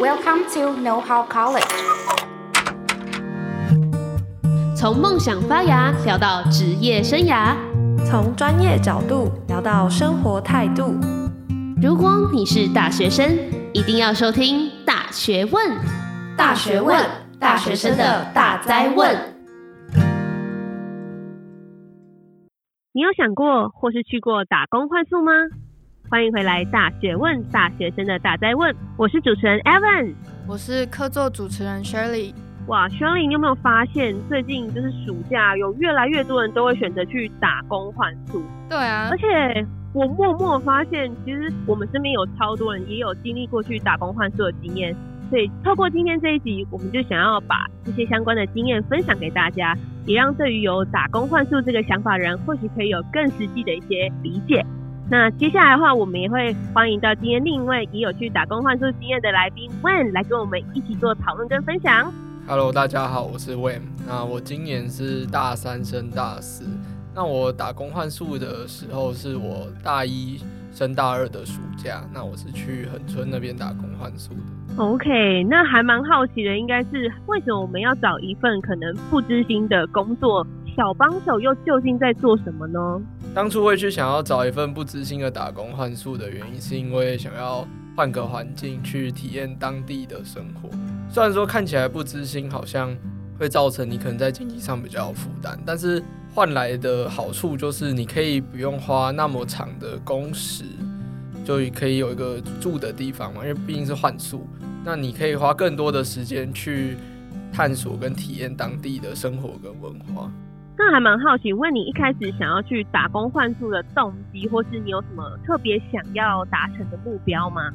Welcome to Know How College。从梦想发芽聊到职业生涯，从专业角度聊到生活态度。如果你是大学生，一定要收听《大学问》。大学问，大学生的大灾问。你有想过或是去过打工换宿吗？欢迎回来《大学问》，大学生的大灾问。我是主持人 Evan，我是客座主持人 Shirley。哇，Shirley，你有没有发现最近就是暑假，有越来越多人都会选择去打工换宿？对啊，而且我默默发现，其实我们身边有超多人也有经历过去打工换宿的经验。所以透过今天这一集，我们就想要把这些相关的经验分享给大家，也让对于有打工换宿这个想法的人，或许可以有更实际的一些理解。那接下来的话，我们也会欢迎到今天另一位也有去打工换宿经验的来宾 Wen 来跟我们一起做讨论跟分享。Hello，大家好，我是 Wayne。那我今年是大三升大四。那我打工换宿的时候是我大一升大二的暑假。那我是去恒春那边打工换宿的。OK，那还蛮好奇的，应该是为什么我们要找一份可能不知心的工作？小帮手又究竟在做什么呢？当初会去想要找一份不知心的打工换宿的原因，是因为想要换个环境去体验当地的生活。虽然说看起来不知心，好像会造成你可能在经济上比较有负担，但是换来的好处就是你可以不用花那么长的工时，就可以有一个住的地方嘛。因为毕竟是换宿，那你可以花更多的时间去探索跟体验当地的生活跟文化。那还蛮好奇，问你一开始想要去打工换宿的动机，或是你有什么特别想要达成的目标吗？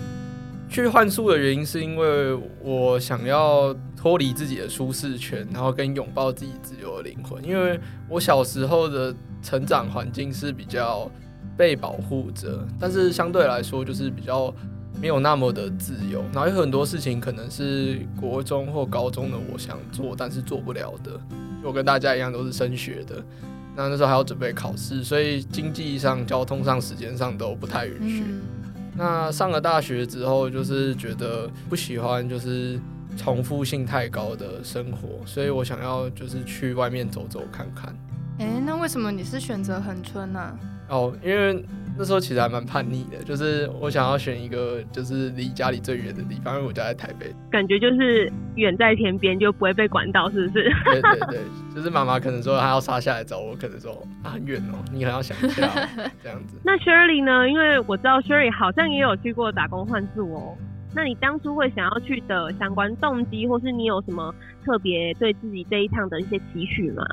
去换宿的原因是因为我想要脱离自己的舒适圈，然后跟拥抱自己自由的灵魂。因为我小时候的成长环境是比较被保护着，但是相对来说就是比较没有那么的自由。然后有很多事情可能是国中或高中的我想做，但是做不了的。我跟大家一样都是升学的，那那时候还要准备考试，所以经济上、交通上、时间上都不太允许。嗯那上了大学之后，就是觉得不喜欢就是重复性太高的生活，所以我想要就是去外面走走看看。哎、欸，那为什么你是选择恒春呢？哦，因为。那时候其实还蛮叛逆的，就是我想要选一个就是离家里最远的地方，因为我家在台北，感觉就是远在天边就不会被管到，是不是？对对对，就是妈妈可能说她要杀下来找我，可能说啊很远哦，你可能要想一下 这样子。那 Shirley 呢？因为我知道 Shirley 好像也有去过打工换宿哦。那你当初会想要去的相关动机，或是你有什么特别对自己这一趟的一些期许吗？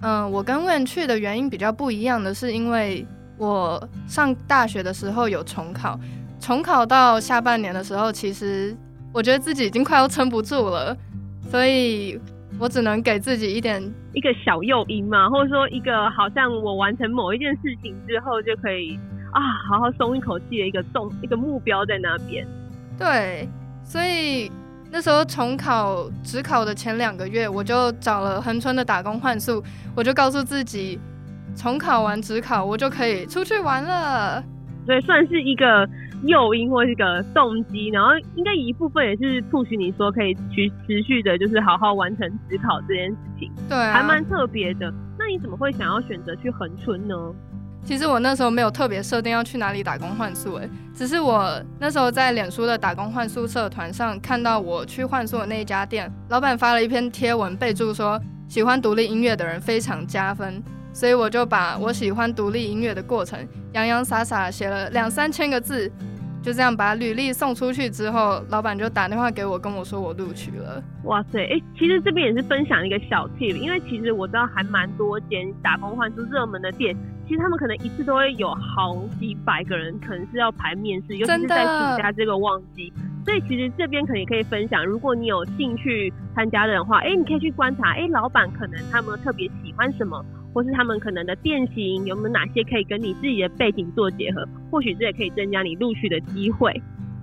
嗯，我跟 Wen 去的原因比较不一样的是，因为。我上大学的时候有重考，重考到下半年的时候，其实我觉得自己已经快要撑不住了，所以我只能给自己一点一个小诱因嘛，或者说一个好像我完成某一件事情之后就可以啊好好松一口气的一个动一个目标在那边。对，所以那时候重考只考的前两个月，我就找了恒春的打工换宿，我就告诉自己。重考完职考，我就可以出去玩了，所以算是一个诱因或是一个动机，然后应该一部分也是促使你说可以去持续的，就是好好完成职考这件事情，对啊，还蛮特别的。那你怎么会想要选择去恒春呢？其实我那时候没有特别设定要去哪里打工换宿，诶，只是我那时候在脸书的打工换宿社团上看到我去换宿的那一家店，老板发了一篇贴文，备注说喜欢独立音乐的人非常加分。所以我就把我喜欢独立音乐的过程洋洋洒洒写了两三千个字，就这样把履历送出去之后，老板就打电话给我，跟我说我录取了。哇塞，哎、其实这边也是分享一个小 tip，因为其实我知道还蛮多间打工换出热门的店，其实他们可能一次都会有好几百个人，可能是要排面试，尤其是在暑假这个旺季。所以其实这边可以可以分享，如果你有兴趣参加的话，哎、你可以去观察，哎、老板可能他们特别喜欢什么。或是他们可能的变形有没有哪些可以跟你自己的背景做结合？或许这也可以增加你录取的机会。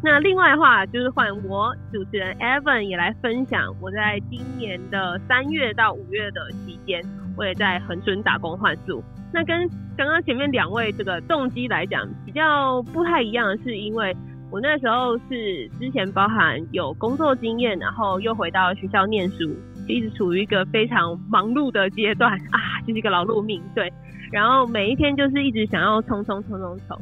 那另外的话，就是换我主持人 Evan 也来分享，我在今年的三月到五月的期间，我也在恒春打工换宿。那跟刚刚前面两位这个动机来讲，比较不太一样的是，因为我那时候是之前包含有工作经验，然后又回到学校念书，一直处于一个非常忙碌的阶段啊，就是一个劳碌命，对。然后每一天就是一直想要冲冲冲冲冲。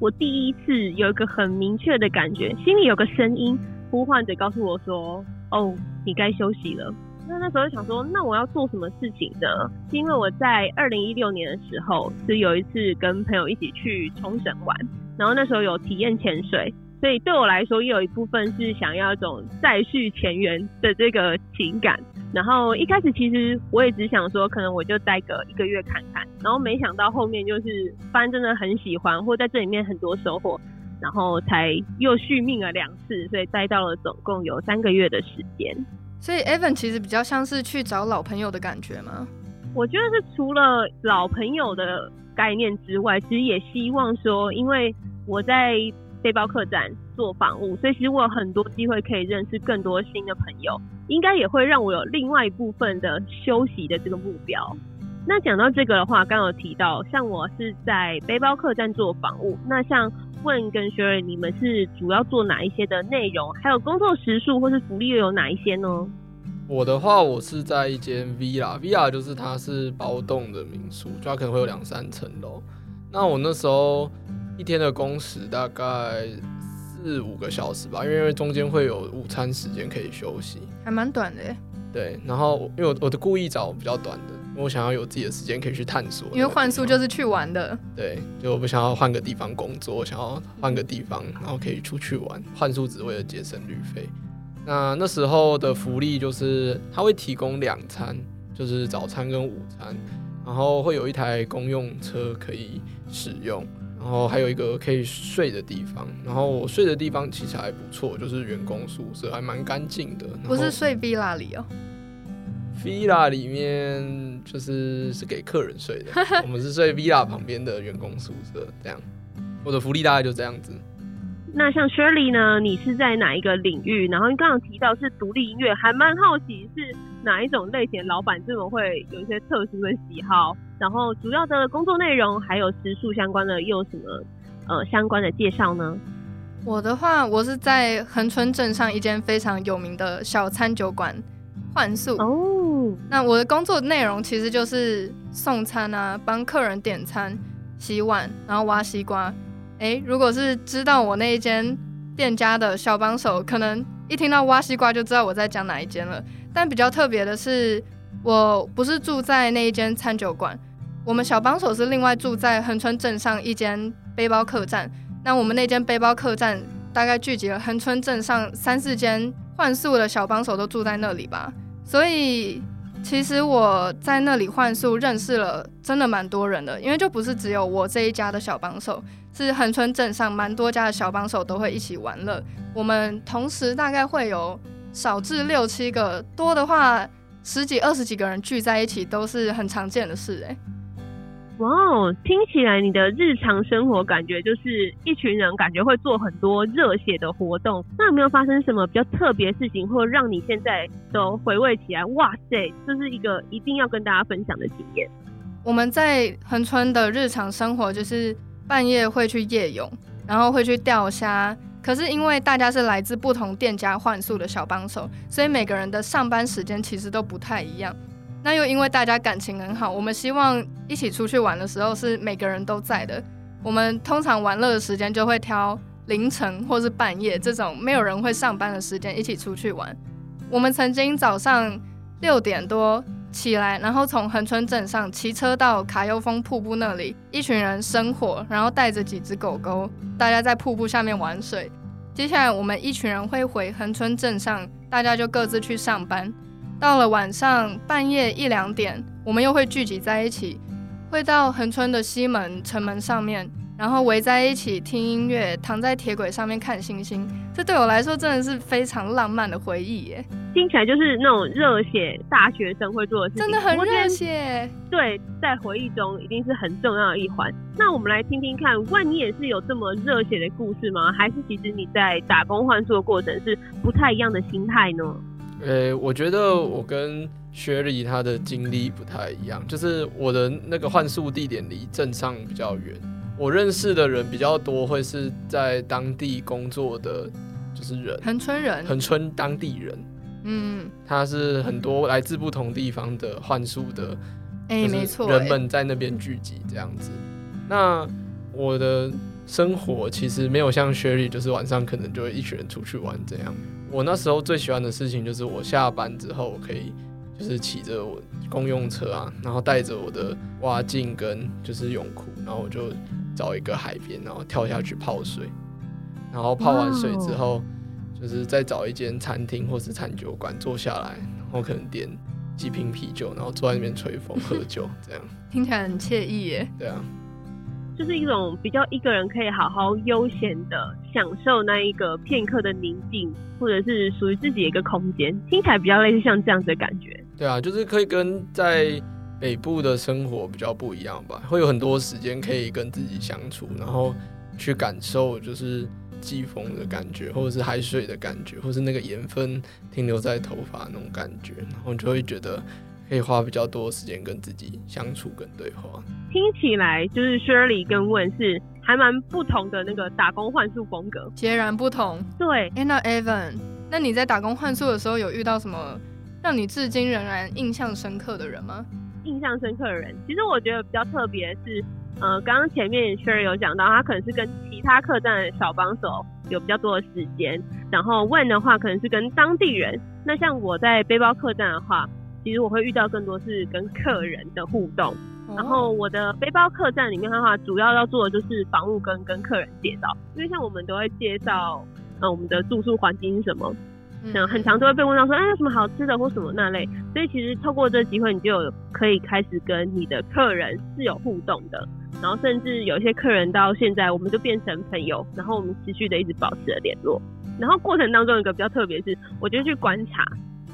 我第一次有一个很明确的感觉，心里有个声音呼唤着告诉我说：“哦，你该休息了。”那那时候想说，那我要做什么事情呢？是因为我在二零一六年的时候是有一次跟朋友一起去冲绳玩，然后那时候有体验潜水，所以对我来说也有一部分是想要一种再续前缘的这个情感。然后一开始其实我也只想说，可能我就待个一个月看看，然后没想到后面就是发现真的很喜欢，或在这里面很多收获，然后才又续命了两次，所以待到了总共有三个月的时间。所以 Evan 其实比较像是去找老朋友的感觉吗？我觉得是除了老朋友的概念之外，其实也希望说，因为我在背包客栈做房务，所以其实我有很多机会可以认识更多新的朋友，应该也会让我有另外一部分的休息的这个目标。那讲到这个的话，刚有提到，像我是在背包客栈做房务，那像。问跟 s h r 你们是主要做哪一些的内容？还有工作时数或是福利又有哪一些呢？我的话，我是在一间 Villa，Villa 就是它是包栋的民宿，就它可能会有两三层楼。那我那时候一天的工时大概四五个小时吧，因为中间会有午餐时间可以休息，还蛮短的耶。对，然后因为我我的故意找比较短的。我想要有自己的时间可以去探索，因为换宿就是去玩的。对，就我不想要换个地方工作，我想要换个地方，然后可以出去玩。换宿只为了节省旅费。那那时候的福利就是他会提供两餐，就是早餐跟午餐，然后会有一台公用车可以使用，然后还有一个可以睡的地方。然后我睡的地方其实还不错，就是员工宿舍，还蛮干净的。不是睡 villa 里哦。villa 里面就是是给客人睡的，我们是睡 villa 旁边的员工宿舍，这样。我的福利大概就这样子。那像 Shirley 呢？你是在哪一个领域？然后你刚刚提到是独立音乐，还蛮好奇是哪一种类型的老板这么会有一些特殊的喜好？然后主要的工作内容还有食宿相关的又有什么呃相关的介绍呢？我的话，我是在恒春镇上一间非常有名的小餐酒馆幻宿哦。那我的工作内容其实就是送餐啊，帮客人点餐、洗碗，然后挖西瓜。诶，如果是知道我那一间店家的小帮手，可能一听到挖西瓜就知道我在讲哪一间了。但比较特别的是，我不是住在那一间餐酒馆，我们小帮手是另外住在恒村镇上一间背包客栈。那我们那间背包客栈大概聚集了恒村镇上三四间换宿的小帮手都住在那里吧，所以。其实我在那里换宿认识了真的蛮多人的，因为就不是只有我这一家的小帮手，是恒村镇上蛮多家的小帮手都会一起玩乐。我们同时大概会有少至六七个，多的话十几二十几个人聚在一起都是很常见的事欸。哇哦，听起来你的日常生活感觉就是一群人，感觉会做很多热血的活动。那有没有发生什么比较特别事情，或让你现在都回味起来？哇塞，这是一个一定要跟大家分享的经验。我们在恒春的日常生活就是半夜会去夜泳，然后会去钓虾。可是因为大家是来自不同店家换宿的小帮手，所以每个人的上班时间其实都不太一样。那又因为大家感情很好，我们希望一起出去玩的时候是每个人都在的。我们通常玩乐的时间就会挑凌晨或是半夜这种没有人会上班的时间一起出去玩。我们曾经早上六点多起来，然后从恒村镇上骑车到卡悠峰瀑布那里，一群人生火，然后带着几只狗狗，大家在瀑布下面玩水。接下来我们一群人会回恒村镇上，大家就各自去上班。到了晚上半夜一两点，我们又会聚集在一起，会到横村的西门城门上面，然后围在一起听音乐，躺在铁轨上面看星星。这对我来说真的是非常浪漫的回忆耶！听起来就是那种热血大学生会做的事情，真的很热血。对，在回忆中一定是很重要的一环。那我们来听听看，万你也是有这么热血的故事吗？还是其实你在打工换宿的过程是不太一样的心态呢？呃、欸，我觉得我跟 Sherry 她的经历不太一样，就是我的那个换宿地点离镇上比较远，我认识的人比较多，会是在当地工作的，就是人，恒村人，恒村当地人，嗯，他是很多来自不同地方的换宿的，哎，没错，人们在那边聚集这样子。那我的生活其实没有像 Sherry，就是晚上可能就会一群人出去玩这样。我那时候最喜欢的事情就是我下班之后可以。就是骑着我公用车啊，然后带着我的蛙镜跟就是泳裤，然后我就找一个海边，然后跳下去泡水，然后泡完水之后，就是再找一间餐厅或是餐酒馆坐下来，然后可能点几瓶啤酒，然后坐在那边吹风喝酒，这样 听起来很惬意耶。对啊。就是一种比较一个人可以好好悠闲的享受那一个片刻的宁静，或者是属于自己的一个空间，听起来比较类似像这样子的感觉。对啊，就是可以跟在北部的生活比较不一样吧，会有很多时间可以跟自己相处，然后去感受就是季风的感觉，或者是海水的感觉，或是那个盐分停留在头发那种感觉，然后就会觉得。可以花比较多时间跟自己相处跟对话。听起来就是 Shirley 跟 Wen 是还蛮不同的那个打工换宿风格，截然不同。对，哎，那 Evan，那你在打工换宿的时候有遇到什么让你至今仍然印象深刻的人吗？印象深刻的人，其实我觉得比较特别是，呃，刚刚前面 Shirley 有讲到，他可能是跟其他客栈的小帮手有比较多的时间，然后 Wen 的话可能是跟当地人。那像我在背包客栈的话。其实我会遇到更多是跟客人的互动，然后我的背包客栈里面的话，主要要做的就是房务跟跟客人介绍，因为像我们都会介绍，呃，我们的住宿环境是什么，嗯，很常都会被问到说，哎，有什么好吃的或什么那类，所以其实透过这个机会，你就有可以开始跟你的客人是有互动的，然后甚至有些客人到现在我们就变成朋友，然后我们持续的一直保持着联络，然后过程当中有一个比较特别是，我就去观察。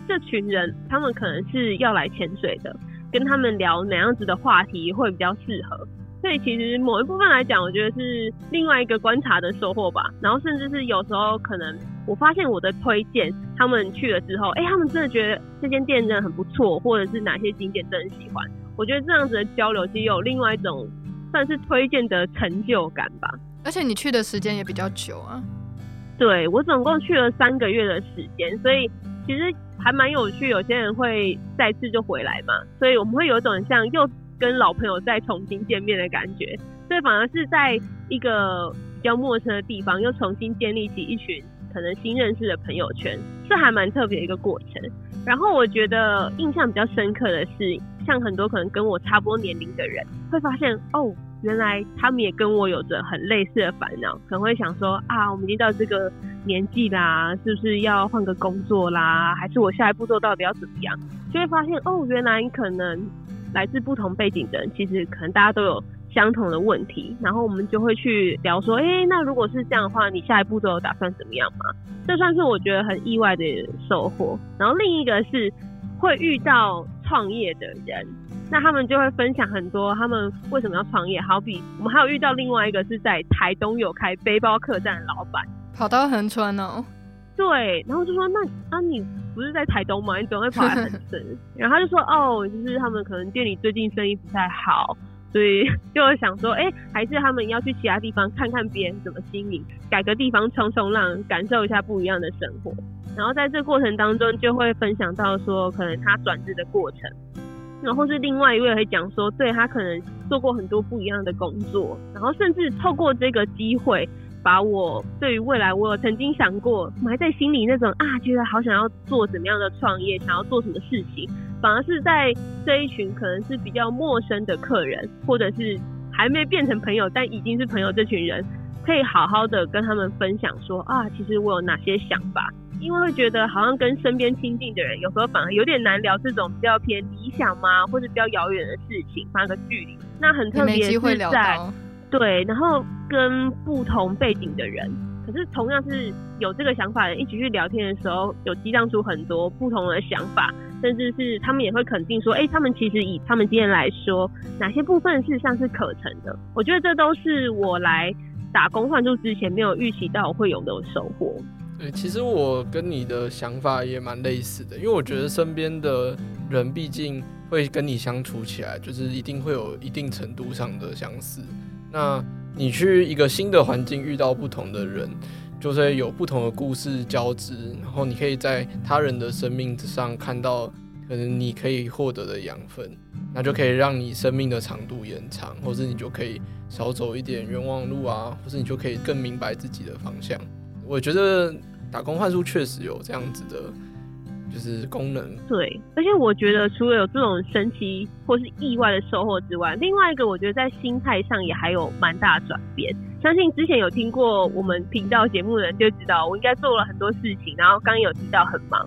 这群人，他们可能是要来潜水的，跟他们聊哪样子的话题会比较适合。所以其实某一部分来讲，我觉得是另外一个观察的收获吧。然后甚至是有时候可能我发现我的推荐，他们去了之后，哎，他们真的觉得这间店真的很不错，或者是哪些景点真的很喜欢。我觉得这样子的交流，其实有另外一种算是推荐的成就感吧。而且你去的时间也比较久啊。对，我总共去了三个月的时间，所以其实。还蛮有趣，有些人会再次就回来嘛，所以我们会有一种像又跟老朋友再重新见面的感觉，所以反而是在一个比较陌生的地方，又重新建立起一群可能新认识的朋友圈，是还蛮特别的一个过程。然后我觉得印象比较深刻的是，像很多可能跟我差不多年龄的人，会发现哦。原来他们也跟我有着很类似的烦恼，可能会想说啊，我们已经到这个年纪啦，是不是要换个工作啦？还是我下一步做到底要怎么样？就会发现哦，原来可能来自不同背景的人，其实可能大家都有相同的问题。然后我们就会去聊说，诶，那如果是这样的话，你下一步都有打算怎么样吗？这算是我觉得很意外的收获。然后另一个是会遇到创业的人。那他们就会分享很多他们为什么要创业，好比我们还有遇到另外一个是在台东有开背包客栈的老板，跑到横川哦。对，然后就说那啊你不是在台东吗？你怎么会跑来横 村？然后他就说哦，就是他们可能店里最近生意不太好，所以 就会想说，哎、欸，还是他们要去其他地方看看别人怎么经营，改个地方冲冲浪，感受一下不一样的生活。然后在这过程当中就会分享到说，可能他转职的过程。然后是另外一位会讲说，对，他可能做过很多不一样的工作，然后甚至透过这个机会，把我对于未来我有曾经想过埋在心里那种啊，觉得好想要做怎么样的创业，想要做什么事情，反而是在这一群可能是比较陌生的客人，或者是还没变成朋友但已经是朋友这群人，可以好好的跟他们分享说啊，其实我有哪些想法。因为会觉得好像跟身边亲近的人，有时候反而有点难聊这种比较偏理想嘛，或者比较遥远的事情，发个距离。那很特别是在对，然后跟不同背景的人，可是同样是有这个想法的人一起去聊天的时候，有激荡出很多不同的想法，甚至是他们也会肯定说，哎，他们其实以他们今天来说，哪些部分事实上是可成的。我觉得这都是我来打工换住之前没有预期到会有的收获。对，其实我跟你的想法也蛮类似的，因为我觉得身边的人毕竟会跟你相处起来，就是一定会有一定程度上的相似。那你去一个新的环境遇到不同的人，就是有不同的故事交织，然后你可以在他人的生命之上看到可能你可以获得的养分，那就可以让你生命的长度延长，或是你就可以少走一点冤枉路啊，或是你就可以更明白自己的方向。我觉得打工换宿确实有这样子的。就是功能对，而且我觉得除了有这种神奇或是意外的收获之外，另外一个我觉得在心态上也还有蛮大转变。相信之前有听过我们频道节目的人就知道，我应该做了很多事情，然后刚有提到很忙，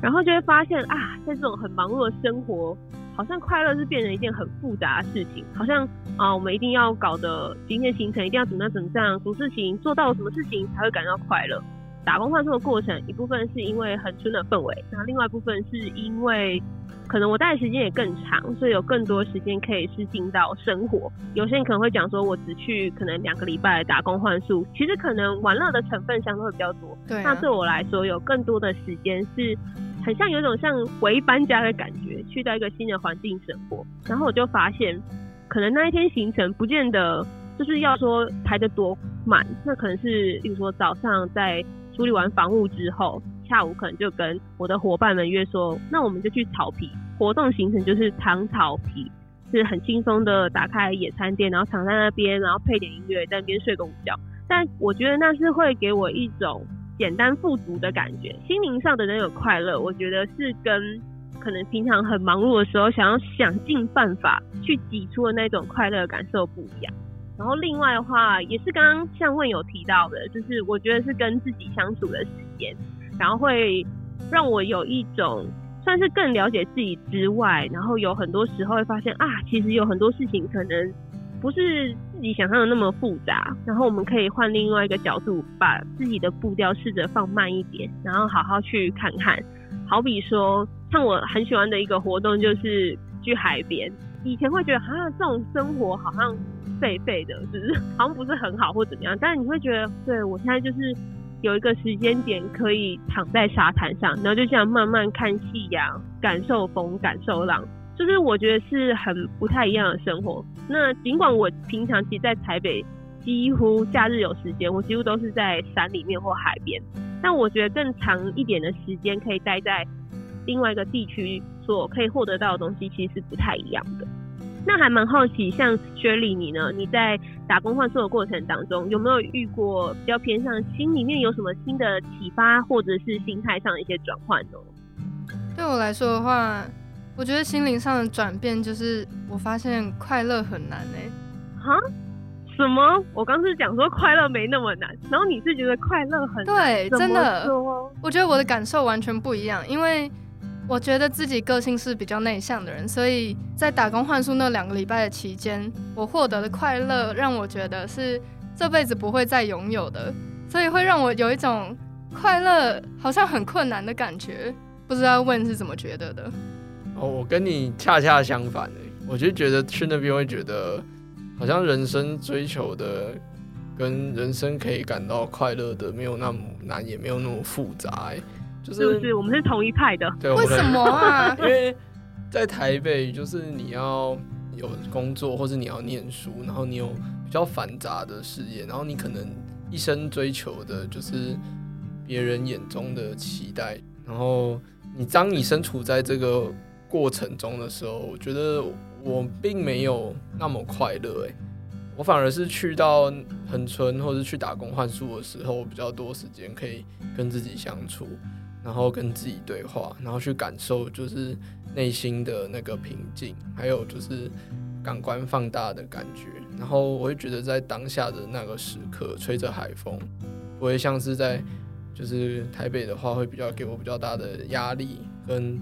然后就会发现啊，在这种很忙碌的生活，好像快乐是变成一件很复杂的事情，好像啊，我们一定要搞得今天行程一定要怎么样怎么样，什么事情做到什么事情才会感到快乐。打工换宿的过程，一部分是因为很春的氛围，然后另外一部分是因为可能我待的时间也更长，所以有更多时间可以是进到生活。有些人可能会讲说，我只去可能两个礼拜的打工换宿，其实可能玩乐的成分相对会比较多。对啊。那对我来说，有更多的时间是很像有一种像回搬家的感觉，去到一个新的环境生活。然后我就发现，可能那一天行程不见得就是要说排得多满，那可能是比如说早上在。处理完房务之后，下午可能就跟我的伙伴们约说，那我们就去草皮活动行程，就是躺草皮，是很轻松的打开野餐垫，然后躺在那边，然后配点音乐，在那边睡个午觉。但我觉得那是会给我一种简单富足的感觉，心灵上的那种快乐，我觉得是跟可能平常很忙碌的时候，想要想尽办法去挤出的那种快乐感受不一样。然后另外的话，也是刚刚像问有提到的，就是我觉得是跟自己相处的时间，然后会让我有一种算是更了解自己之外，然后有很多时候会发现啊，其实有很多事情可能不是自己想象的那么复杂，然后我们可以换另外一个角度，把自己的步调试着放慢一点，然后好好去看看。好比说，像我很喜欢的一个活动就是去海边，以前会觉得啊，这种生活好像。废废的，就是 好像不是很好或怎么样，但是你会觉得，对，我现在就是有一个时间点可以躺在沙滩上，然后就这样慢慢看夕阳，感受风，感受浪，就是我觉得是很不太一样的生活。那尽管我平常其实在台北，几乎假日有时间，我几乎都是在山里面或海边，但我觉得更长一点的时间可以待在另外一个地区，所可以获得到的东西其实是不太一样的。那还蛮好奇，像雪莉你呢？你在打工换宿的过程当中，有没有遇过比较偏向心里面有什么新的启发，或者是心态上的一些转换呢？对我来说的话，我觉得心灵上的转变就是，我发现快乐很难哎、欸。哈？什么？我刚是讲说快乐没那么难，然后你是觉得快乐很难？对，真的。我觉得我的感受完全不一样，因为。我觉得自己个性是比较内向的人，所以在打工换宿那两个礼拜的期间，我获得的快乐让我觉得是这辈子不会再拥有的，所以会让我有一种快乐好像很困难的感觉。不知道问是怎么觉得的？哦，我跟你恰恰相反诶，我就觉得去那边会觉得好像人生追求的跟人生可以感到快乐的没有那么难，也没有那么复杂哎。就是，是不是我们是同一派的？对，为什么啊？因为在台北，就是你要有工作，或是你要念书，然后你有比较繁杂的事业，然后你可能一生追求的就是别人眼中的期待。然后你当你身处在这个过程中的时候，我觉得我并没有那么快乐。哎，我反而是去到恒春，或是去打工换宿的时候，我比较多时间可以跟自己相处。然后跟自己对话，然后去感受，就是内心的那个平静，还有就是感官放大的感觉。然后我会觉得，在当下的那个时刻，吹着海风，不会像是在就是台北的话，会比较给我比较大的压力跟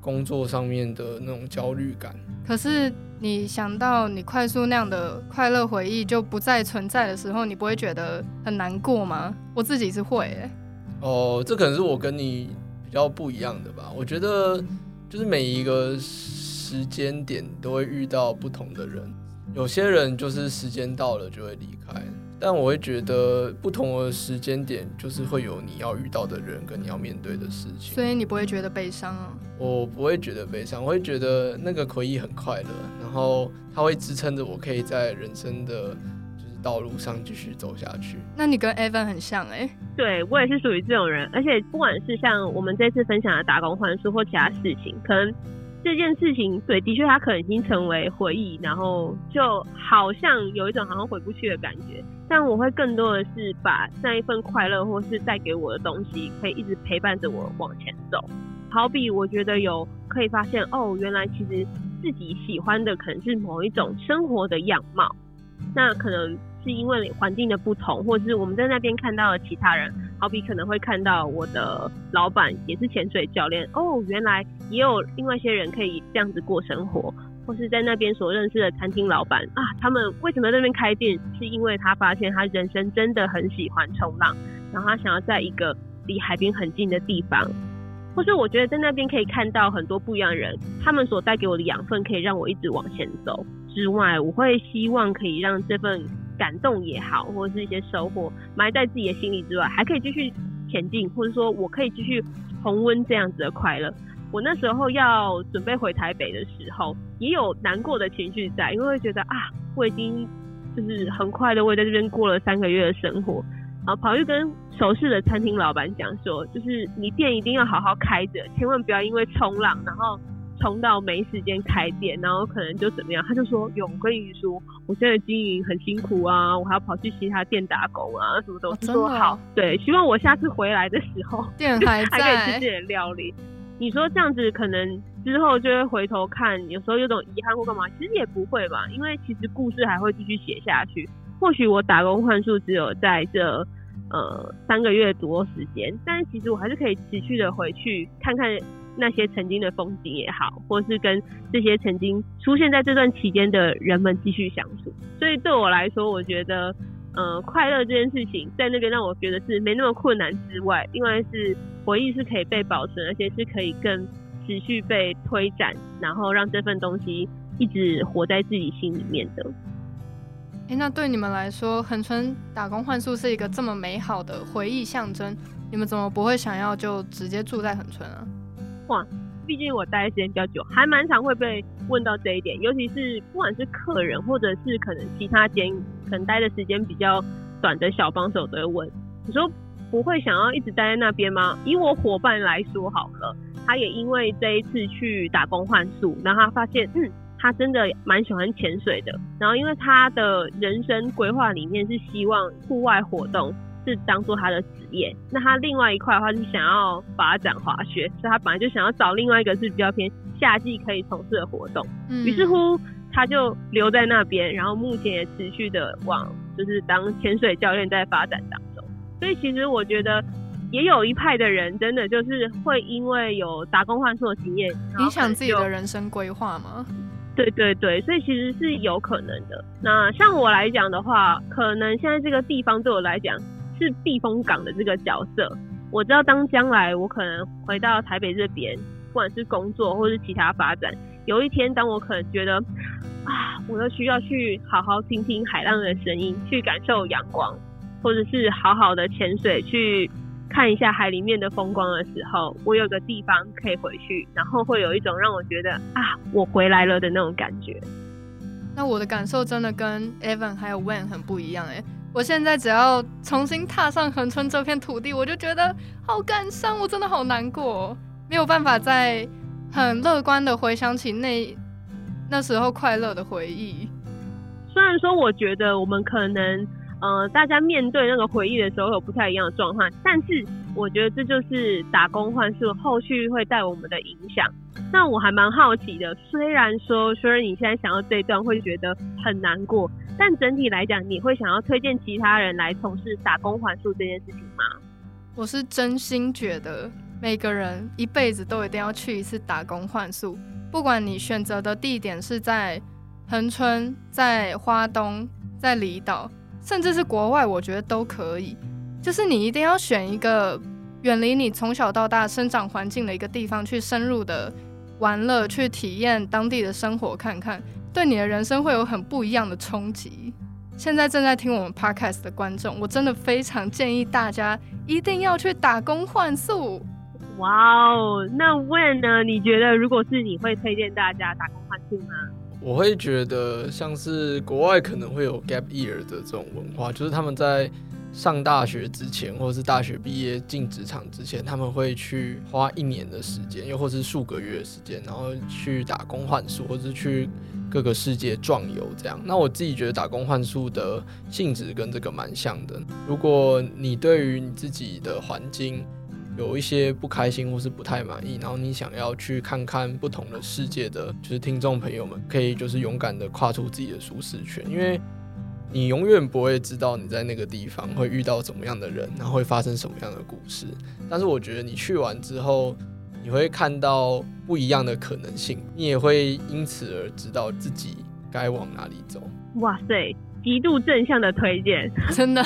工作上面的那种焦虑感。可是你想到你快速那样的快乐回忆就不再存在的时候，你不会觉得很难过吗？我自己是会欸。哦，这可能是我跟你比较不一样的吧。我觉得就是每一个时间点都会遇到不同的人，有些人就是时间到了就会离开，但我会觉得不同的时间点就是会有你要遇到的人跟你要面对的事情。所以你不会觉得悲伤啊？我不会觉得悲伤，我会觉得那个回忆很快乐，然后它会支撑着我可以在人生的就是道路上继续走下去。那你跟 Evan 很像哎、欸，对我也是属于这种人，而且不管是像我们这次分享的打工换书或其他事情，可能这件事情对，的确它可能已经成为回忆，然后就好像有一种好像回不去的感觉。但我会更多的是把那一份快乐或是带给我的东西，可以一直陪伴着我往前走。好比我觉得有可以发现哦，原来其实自己喜欢的可能是某一种生活的样貌，那可能是因为环境的不同，或是我们在那边看到了其他人，好比可能会看到我的老板也是潜水教练，哦，原来也有另外一些人可以这样子过生活。或是在那边所认识的餐厅老板啊，他们为什么那边开店？是因为他发现他人生真的很喜欢冲浪，然后他想要在一个离海边很近的地方。或是我觉得在那边可以看到很多不一样的人，他们所带给我的养分可以让我一直往前走。之外，我会希望可以让这份感动也好，或者是一些收获埋在自己的心里之外，还可以继续前进，或者说我可以继续重温这样子的快乐。我那时候要准备回台北的时候，也有难过的情绪在，因为会觉得啊，我已经就是很快的，我也在这边过了三个月的生活，然后跑去跟熟识的餐厅老板讲说，就是你店一定要好好开着，千万不要因为冲浪，然后冲到没时间开店，然后可能就怎么样。他就说，有，我跟你说，我现在经营很辛苦啊，我还要跑去其他店打工啊，什么都说好。对，希望我下次回来的时候，店还在，还可以吃自己的料理。你说这样子可能之后就会回头看，有时候有种遗憾或干嘛，其实也不会吧，因为其实故事还会继续写下去。或许我打工换数只有在这呃三个月多时间，但是其实我还是可以持续的回去看看那些曾经的风景也好，或是跟这些曾经出现在这段期间的人们继续相处。所以对我来说，我觉得。呃，快乐这件事情在那边让我觉得是没那么困难之外，另外是回忆是可以被保存，而且是可以更持续被推展，然后让这份东西一直活在自己心里面的。哎、那对你们来说，恒春打工换宿是一个这么美好的回忆象征，你们怎么不会想要就直接住在恒春啊？哇！毕竟我待的时间比较久，还蛮常会被问到这一点，尤其是不管是客人或者是可能其他间可能待的时间比较短的小帮手都会问，你说不会想要一直待在那边吗？以我伙伴来说好了，他也因为这一次去打工换宿，然后他发现，嗯，他真的蛮喜欢潜水的，然后因为他的人生规划里面是希望户外活动。是当做他的职业，那他另外一块的话是想要发展滑雪，所以他本来就想要找另外一个是比较偏夏季可以从事的活动。嗯，于是乎他就留在那边，然后目前也持续的往就是当潜水教练在发展当中。所以其实我觉得也有一派的人真的就是会因为有打工换宿的经验，影响自己的人生规划吗？对对对，所以其实是有可能的。那像我来讲的话，可能现在这个地方对我来讲。是避风港的这个角色，我知道当将来我可能回到台北这边，不管是工作或是其他发展，有一天当我可能觉得啊，我又需要去好好听听海浪的声音，去感受阳光，或者是好好的潜水去看一下海里面的风光的时候，我有个地方可以回去，然后会有一种让我觉得啊，我回来了的那种感觉。那我的感受真的跟 Evan 还有 Wen 很不一样哎。我现在只要重新踏上恒春这片土地，我就觉得好感伤，我真的好难过，没有办法再很乐观的回想起那那时候快乐的回忆。虽然说，我觉得我们可能呃，大家面对那个回忆的时候有不太一样的状况，但是我觉得这就是打工换宿后续会带我们的影响。那我还蛮好奇的，虽然说，虽然你现在想到这一段会觉得很难过。但整体来讲，你会想要推荐其他人来从事打工换宿这件事情吗？我是真心觉得每个人一辈子都一定要去一次打工换宿，不管你选择的地点是在恒春、在花东、在离岛，甚至是国外，我觉得都可以。就是你一定要选一个远离你从小到大生长环境的一个地方，去深入的玩乐，去体验当地的生活，看看。对你的人生会有很不一样的冲击。现在正在听我们 podcast 的观众，我真的非常建议大家一定要去打工换宿。哇哦，那 Wayne 呢？你觉得如果是你会推荐大家打工换宿吗？我会觉得像是国外可能会有 gap year 的这种文化，就是他们在上大学之前，或是大学毕业进职场之前，他们会去花一年的时间，又或是数个月的时间，然后去打工换宿，或是去各个世界壮游这样。那我自己觉得打工换宿的性质跟这个蛮像的。如果你对于你自己的环境，有一些不开心或是不太满意，然后你想要去看看不同的世界的，就是听众朋友们，可以就是勇敢的跨出自己的舒适圈，因为你永远不会知道你在那个地方会遇到怎么样的人，然后会发生什么样的故事。但是我觉得你去完之后，你会看到不一样的可能性，你也会因此而知道自己该往哪里走。哇塞！极度正向的推荐，真的。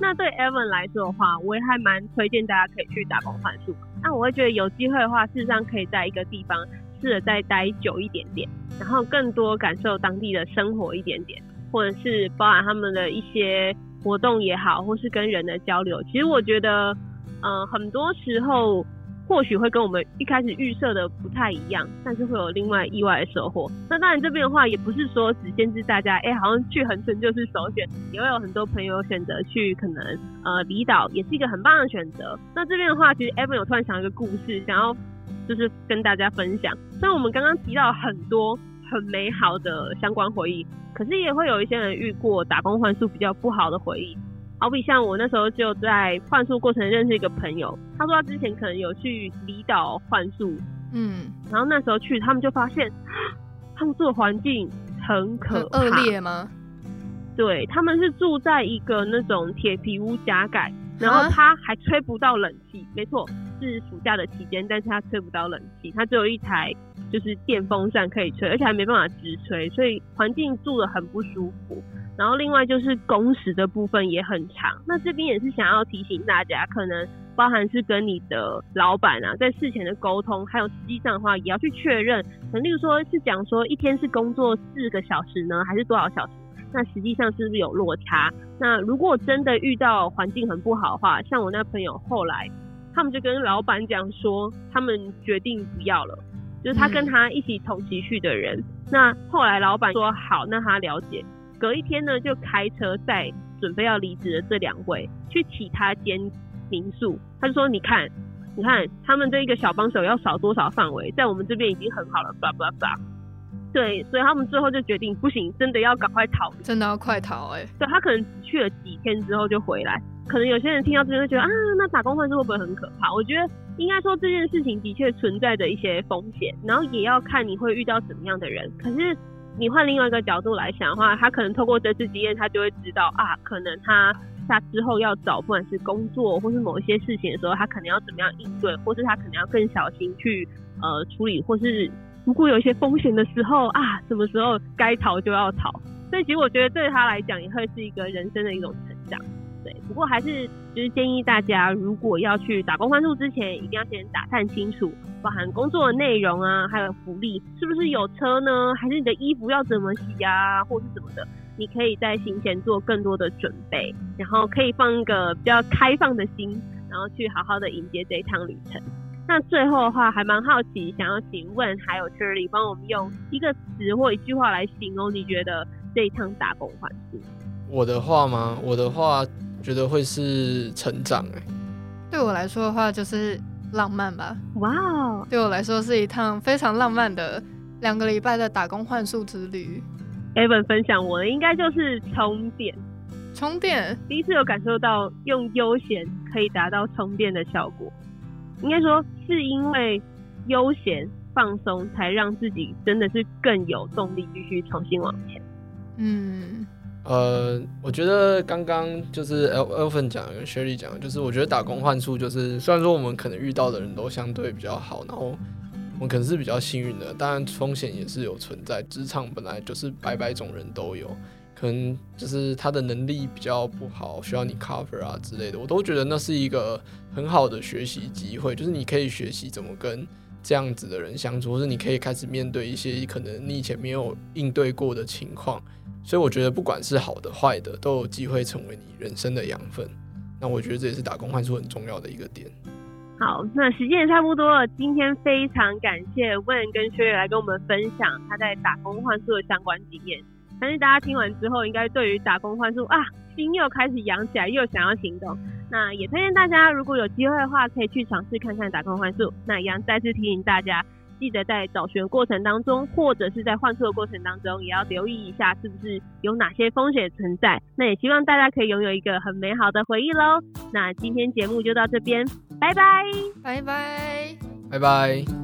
那对 Evan 来说的话，我也还蛮推荐大家可以去打工换宿。那我会觉得有机会的话，事实上可以在一个地方试着再待久一点点，然后更多感受当地的生活一点点，或者是包含他们的一些活动也好，或是跟人的交流。其实我觉得，嗯、很多时候。或许会跟我们一开始预设的不太一样，但是会有另外意外的收获。那当然这边的话，也不是说只限制大家，哎、好像去恒春就是首选，也会有很多朋友选择去可能呃离岛，也是一个很棒的选择。那这边的话，其实 Evan 有突然想一个故事，想要就是跟大家分享。虽然我们刚刚提到很多很美好的相关回忆，可是也会有一些人遇过打工换宿比较不好的回忆。好比像我那时候就在换宿过程认识一个朋友，他说他之前可能有去离岛换宿，嗯，然后那时候去，他们就发现他们住的环境很可恶劣吗？对，他们是住在一个那种铁皮屋加盖，然后他还吹不到冷气，没错，是暑假的期间，但是他吹不到冷气，他只有一台就是电风扇可以吹，而且还没办法直吹，所以环境住的很不舒服。然后另外就是工时的部分也很长，那这边也是想要提醒大家，可能包含是跟你的老板啊，在事前的沟通，还有实际上的话也要去确认。可能例如说是讲说一天是工作四个小时呢，还是多少小时？那实际上是不是有落差？那如果真的遇到环境很不好的话，像我那朋友后来，他们就跟老板讲说，他们决定不要了，就是他跟他一起同期去的人。嗯、那后来老板说好，那他了解。隔一天呢，就开车载准备要离职的这两位去其他间民宿。他就说：“你看，你看，他们这一个小帮手要少多少范围，在我们这边已经很好了。”叭叭叭。对，所以他们最后就决定，不行，真的要赶快逃，真的要快逃哎、欸。对，他可能去了几天之后就回来。可能有些人听到这边就觉得啊，那打工换是会不会很可怕？我觉得应该说这件事情的确存在着一些风险，然后也要看你会遇到什么样的人。可是。你换另外一个角度来想的话，他可能透过这次经验，他就会知道啊，可能他他之后要找不管是工作或是某一些事情的时候，他可能要怎么样应对，或是他可能要更小心去呃处理，或是如果有一些风险的时候啊，什么时候该逃就要逃。所以其实我觉得对他来讲也会是一个人生的一种成长。对，不过还是就是建议大家，如果要去打工换宿之前，一定要先打探清楚，包含工作的内容啊，还有福利，是不是有车呢？还是你的衣服要怎么洗啊，或是什么的？你可以在行前做更多的准备，然后可以放一个比较开放的心，然后去好好的迎接这一趟旅程。那最后的话，还蛮好奇，想要请问还有 Shirley 帮我们用一个词或一句话来形容，你觉得这一趟打工换宿？我的话吗？我的话。觉得会是成长哎，对我来说的话就是浪漫吧。哇哦，对我来说是一趟非常浪漫的两个礼拜的打工换宿之旅。Evan 分享我的应该就是充电，充电第一次有感受到用悠闲可以达到充电的效果。应该说是因为悠闲放松，才让自己真的是更有动力继续重新往前。嗯。呃，我觉得刚刚就是 Elfen 讲跟 Shirley 讲，就是我觉得打工换宿就是，虽然说我们可能遇到的人都相对比较好，然后我们可能是比较幸运的，当然风险也是有存在。职场本来就是百百种人都有，可能就是他的能力比较不好，需要你 cover 啊之类的，我都觉得那是一个很好的学习机会，就是你可以学习怎么跟这样子的人相处，或是你可以开始面对一些可能你以前没有应对过的情况。所以我觉得，不管是好的坏的，都有机会成为你人生的养分。那我觉得这也是打工换宿很重要的一个点。好，那时间也差不多了。今天非常感谢问跟薛岳来跟我们分享他在打工换宿的相关经验。相信大家听完之后，应该对于打工换宿啊，心又开始痒起来，又想要行动。那也推荐大家，如果有机会的话，可以去尝试看看打工换宿。那一样再次提醒大家，记得在找寻过程当中，或者是在换宿的过程当中，也要留意一下是不是有哪些风险存在。那也希望大家可以拥有一个很美好的回忆喽。那今天节目就到这边，拜拜，拜拜，拜拜。